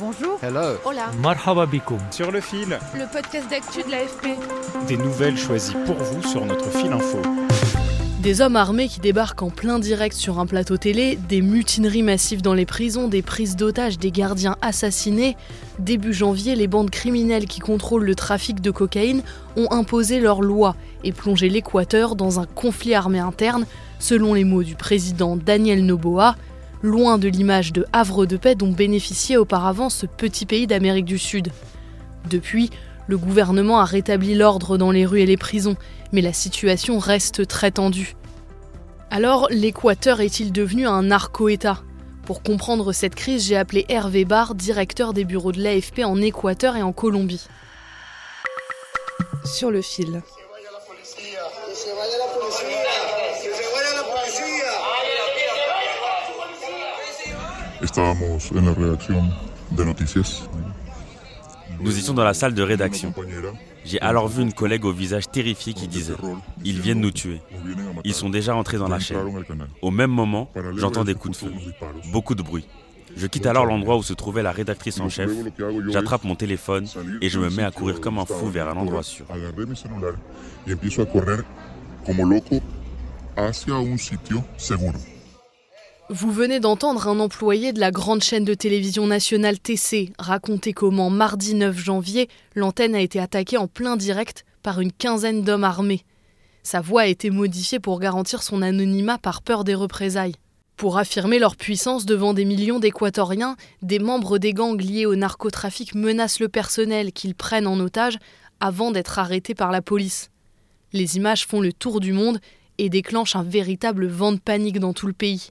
Bonjour. Hello. Hola. Marhaba. Sur le fil, Le podcast d'actu de l'AFP. des nouvelles choisies pour vous sur notre fil info. Des hommes armés qui débarquent en plein direct sur un plateau télé, des mutineries massives dans les prisons, des prises d'otages, des gardiens assassinés. Début janvier, les bandes criminelles qui contrôlent le trafic de cocaïne ont imposé leurs lois et plongé l'Équateur dans un conflit armé interne, selon les mots du président Daniel Noboa, loin de l'image de havre de paix dont bénéficiait auparavant ce petit pays d'Amérique du Sud. Depuis, le gouvernement a rétabli l'ordre dans les rues et les prisons, mais la situation reste très tendue. Alors, l'Équateur est-il devenu un narco-État? Pour comprendre cette crise, j'ai appelé Hervé Barr, directeur des bureaux de l'AFP en Équateur et en Colombie. Sur le fil. Estábamos en la redacción de noticias. Nous étions dans la salle de rédaction. J'ai alors vu une collègue au visage terrifié qui disait Ils viennent nous tuer. Ils sont déjà entrés dans la chaîne. Au même moment, j'entends des coups de feu, beaucoup de bruit. Je quitte alors l'endroit où se trouvait la rédactrice en chef, j'attrape mon téléphone et je me mets à courir comme un fou vers un endroit sûr. Hacia un sitio seguro. Vous venez d'entendre un employé de la grande chaîne de télévision nationale TC raconter comment mardi 9 janvier, l'antenne a été attaquée en plein direct par une quinzaine d'hommes armés. Sa voix a été modifiée pour garantir son anonymat par peur des représailles. Pour affirmer leur puissance devant des millions d'Équatoriens, des membres des gangs liés au narcotrafic menacent le personnel qu'ils prennent en otage avant d'être arrêtés par la police. Les images font le tour du monde et déclenchent un véritable vent de panique dans tout le pays.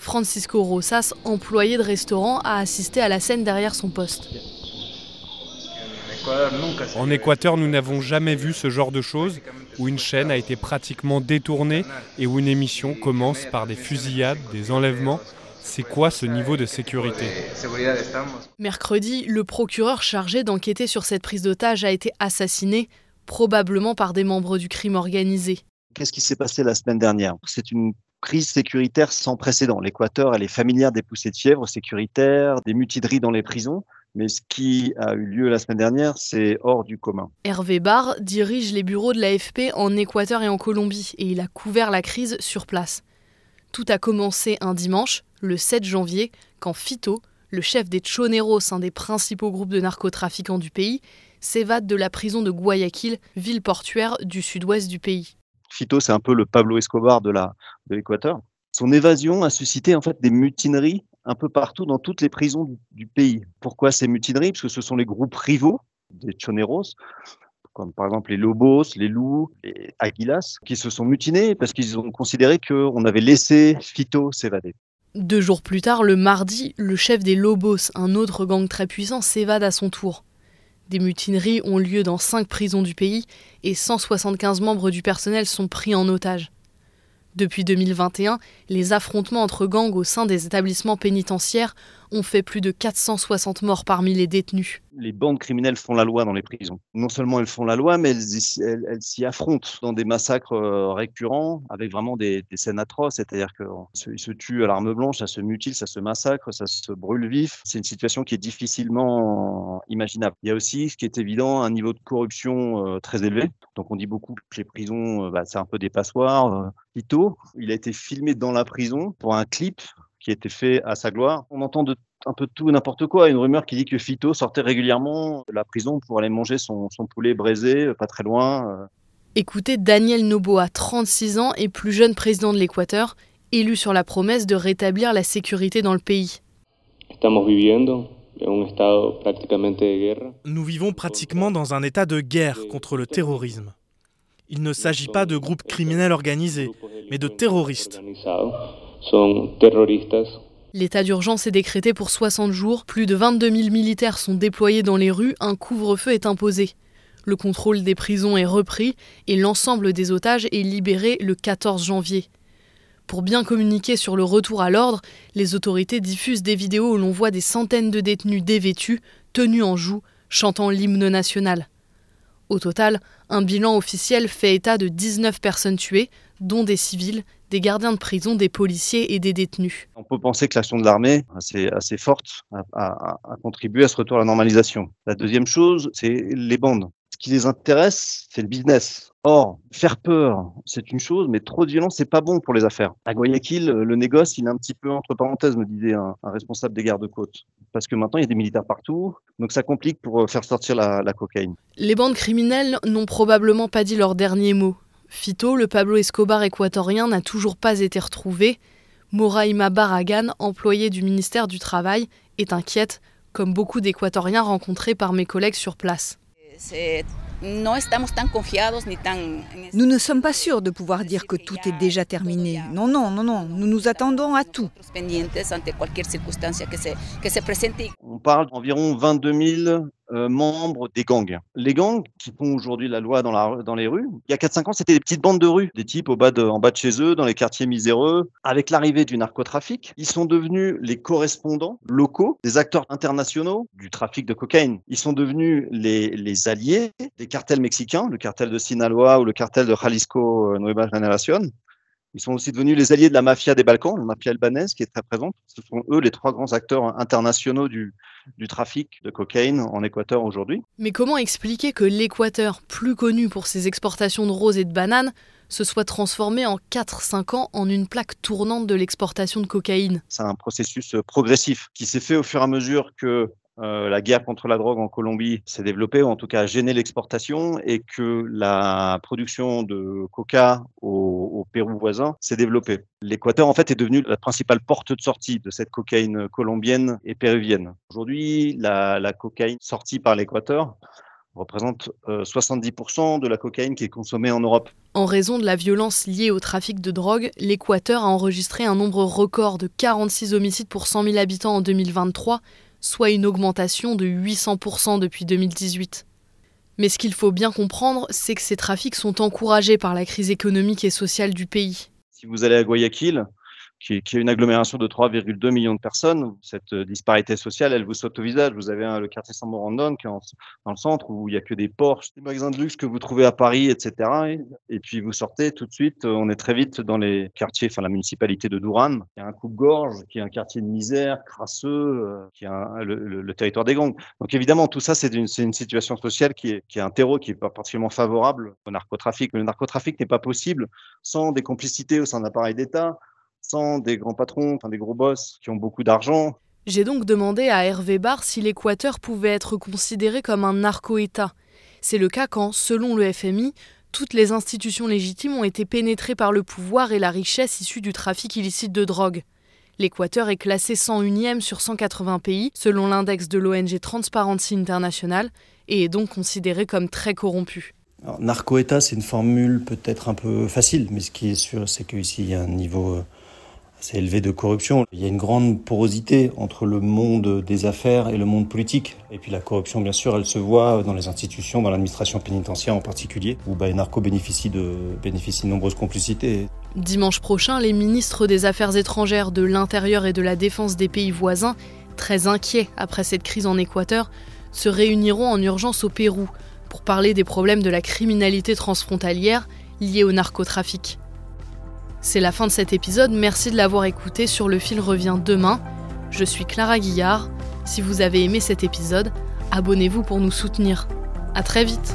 Francisco Rosas, employé de restaurant, a assisté à la scène derrière son poste. En Équateur, nous n'avons jamais vu ce genre de choses où une chaîne a été pratiquement détournée et où une émission commence par des fusillades, des enlèvements. C'est quoi ce niveau de sécurité? Mercredi, le procureur chargé d'enquêter sur cette prise d'otage a été assassiné, probablement par des membres du crime organisé. Qu'est-ce qui s'est passé la semaine dernière? C'est une crise sécuritaire sans précédent. L'Équateur, est familière des poussées de fièvre sécuritaires, des mutineries dans les prisons. Mais ce qui a eu lieu la semaine dernière, c'est hors du commun. Hervé Barr dirige les bureaux de l'AFP en Équateur et en Colombie et il a couvert la crise sur place. Tout a commencé un dimanche, le 7 janvier, quand Fito, le chef des Choneros, un des principaux groupes de narcotrafiquants du pays, s'évade de la prison de Guayaquil, ville portuaire du sud-ouest du pays. Fito, c'est un peu le Pablo Escobar de l'Équateur. Son évasion a suscité en fait des mutineries un peu partout dans toutes les prisons du, du pays. Pourquoi ces mutineries? Parce que ce sont les groupes rivaux des Choneros, comme par exemple les Lobos, les Loups, les Aguilas, qui se sont mutinés parce qu'ils ont considéré qu'on avait laissé Fito s'évader. Deux jours plus tard, le mardi, le chef des Lobos, un autre gang très puissant, s'évade à son tour. Des mutineries ont lieu dans cinq prisons du pays et 175 membres du personnel sont pris en otage. Depuis 2021, les affrontements entre gangs au sein des établissements pénitentiaires ont fait plus de 460 morts parmi les détenus. Les bandes criminelles font la loi dans les prisons. Non seulement elles font la loi, mais elles, s'y affrontent dans des massacres euh, récurrents avec vraiment des, scènes atroces. C'est-à-dire qu'ils se, tuent à l'arme blanche, ça se mutile, ça se massacre, ça se brûle vif. C'est une situation qui est difficilement imaginable. Il y a aussi, ce qui est évident, un niveau de corruption euh, très élevé. Donc on dit beaucoup que les prisons, euh, bah, c'est un peu des passoires. Tito, il a été filmé dans la prison pour un clip qui a été fait à sa gloire. On entend de un peu tout et n'importe quoi. Une rumeur qui dit que Fito sortait régulièrement de la prison pour aller manger son, son poulet braisé, euh, pas très loin. euh. Écoutez Daniel Noboa, 36 ans et plus jeune président de l'Équateur, élu sur la promesse de rétablir la sécurité dans le pays. Nous vivons pratiquement dans un état de guerre contre le terrorisme. Il ne s'agit pas de groupes criminels organisés, mais de terroristes. L'état d'urgence est décrété pour 60 jours, plus de 22 000 militaires sont déployés dans les rues, un couvre-feu est imposé. Le contrôle des prisons est repris et l'ensemble des otages est libéré le 14 janvier. Pour bien communiquer sur le retour à l'ordre, les autorités diffusent des vidéos où l'on voit des centaines de détenus dévêtus, tenus en joue, chantant l'hymne national. Au total, un bilan officiel fait état de 19 personnes tuées, dont des civils, des gardiens de prison, des policiers et des détenus. On peut penser que l'action de l'armée, assez, forte, a contribué à ce retour à la normalisation. La deuxième chose, c'est les bandes qui les intéresse, c'est le business. Or, faire peur, c'est une chose, mais trop de violence, c'est pas bon pour les affaires. À Guayaquil, le négoce, il est un petit peu entre parenthèses, me disait un, responsable des gardes-côtes. Parce que maintenant, il y a des militaires partout, donc ça complique pour euh, faire sortir la, cocaïne. Les bandes criminelles n'ont probablement pas dit leur dernier mot. Fito, le Pablo Escobar équatorien, n'a toujours pas été retrouvé. Moraima Barragan, employé du ministère du Travail, est inquiète, comme beaucoup d'Équatoriens rencontrés par mes collègues sur place. Nous ne sommes pas sûrs de pouvoir dire que tout est déjà terminé. Non, non, non, non. Nous nous attendons à tout. On parle d'environ 22 000 euh, membres des gangs. Les gangs qui font aujourd'hui la loi dans, la, dans les rues, il y a 4-5 ans, c'était des petites bandes de rue, des types au bas de, en bas de chez eux, dans les quartiers miséreux. Avec l'arrivée du narcotrafic, ils sont devenus les correspondants locaux des acteurs internationaux du trafic de cocaïne. Ils sont devenus les, les alliés des cartels mexicains, le cartel de Sinaloa ou le cartel de Jalisco euh, Nueva Generación. Ils sont aussi devenus les alliés de la mafia des Balkans, la mafia albanaise qui est très présente. Ce sont eux les trois grands acteurs internationaux du, du trafic de cocaïne en Équateur aujourd'hui. Mais comment expliquer que l'Équateur, plus connu pour ses exportations de roses et de bananes, se soit transformé en 4-5 ans en une plaque tournante de l'exportation de cocaïne? C'est un processus progressif qui s'est fait au fur et à mesure que euh, la guerre contre la drogue en Colombie s'est développée, ou en tout cas a gêné l'exportation, et que la production de coca au, Pérou voisin s'est développée. L'Équateur, en fait, est devenu la principale porte de sortie de cette cocaïne colombienne et péruvienne. Aujourd'hui, la, cocaïne sortie par l'Équateur représente 70% euh, de la cocaïne qui est consommée en Europe. En raison de la violence liée au trafic de drogue, l'Équateur a enregistré un nombre record de 46 homicides pour 100 000 habitants en 2023, soit une augmentation de 800% depuis 2018. Mais ce qu'il faut bien comprendre, c'est que ces trafics sont encouragés par la crise économique et sociale du pays. Si vous allez à Guayaquil, qui est, une agglomération de 3,2 millions de personnes. Cette euh, disparité sociale, elle vous saute au visage. Vous avez le quartier San Morandon qui est dans le centre où il n'y a que des Porsche, des magasins de luxe que vous trouvez à Paris, etc. Et, puis vous sortez tout de suite, on est très vite dans les quartiers, enfin la municipalité de Duran, qui a un coupe-gorge, qui est un quartier de misère, crasseux, euh, qui a le, territoire des gangs. Donc évidemment, tout ça, c'est une, situation sociale qui est, est un terreau qui est pas particulièrement favorable au narcotrafic. Mais le narcotrafic n'est pas possible sans des complicités au sein d'un appareil d'État, sans des grands patrons, enfin des gros boss qui ont beaucoup d'argent. J'ai donc demandé à Hervé Barr si l'Équateur pouvait être considéré comme un narco-État. C'est le cas quand, selon le FMI, toutes les institutions légitimes ont été pénétrées par le pouvoir et la richesse issue du trafic illicite de drogue. L'Équateur est classé 101e sur 180 pays selon l'index de l'ONG Transparency International et est donc considéré comme très corrompu. Narco-État, c'est une formule peut-être un peu facile, mais ce qui est sûr, c'est qu'ici, il y a un niveau euh, assez élevé de corruption. Il y a une grande porosité entre le monde des affaires et le monde politique. Et puis la corruption, bien sûr, elle se voit dans les institutions, dans l'administration pénitentiaire en particulier, où bah, les narcos bénéficient de, de nombreuses complicités. Dimanche prochain, les ministres des Affaires étrangères, de l'Intérieur et de la Défense des pays voisins, très inquiets après cette crise en Équateur, se réuniront en urgence au Pérou pour parler des problèmes de la criminalité transfrontalière liée au narcotrafic. C'est la fin de cet épisode, merci de l'avoir écouté. Sur le fil revient demain. Je suis Clara Guillard. Si vous avez aimé cet épisode, abonnez-vous pour nous soutenir. À très vite.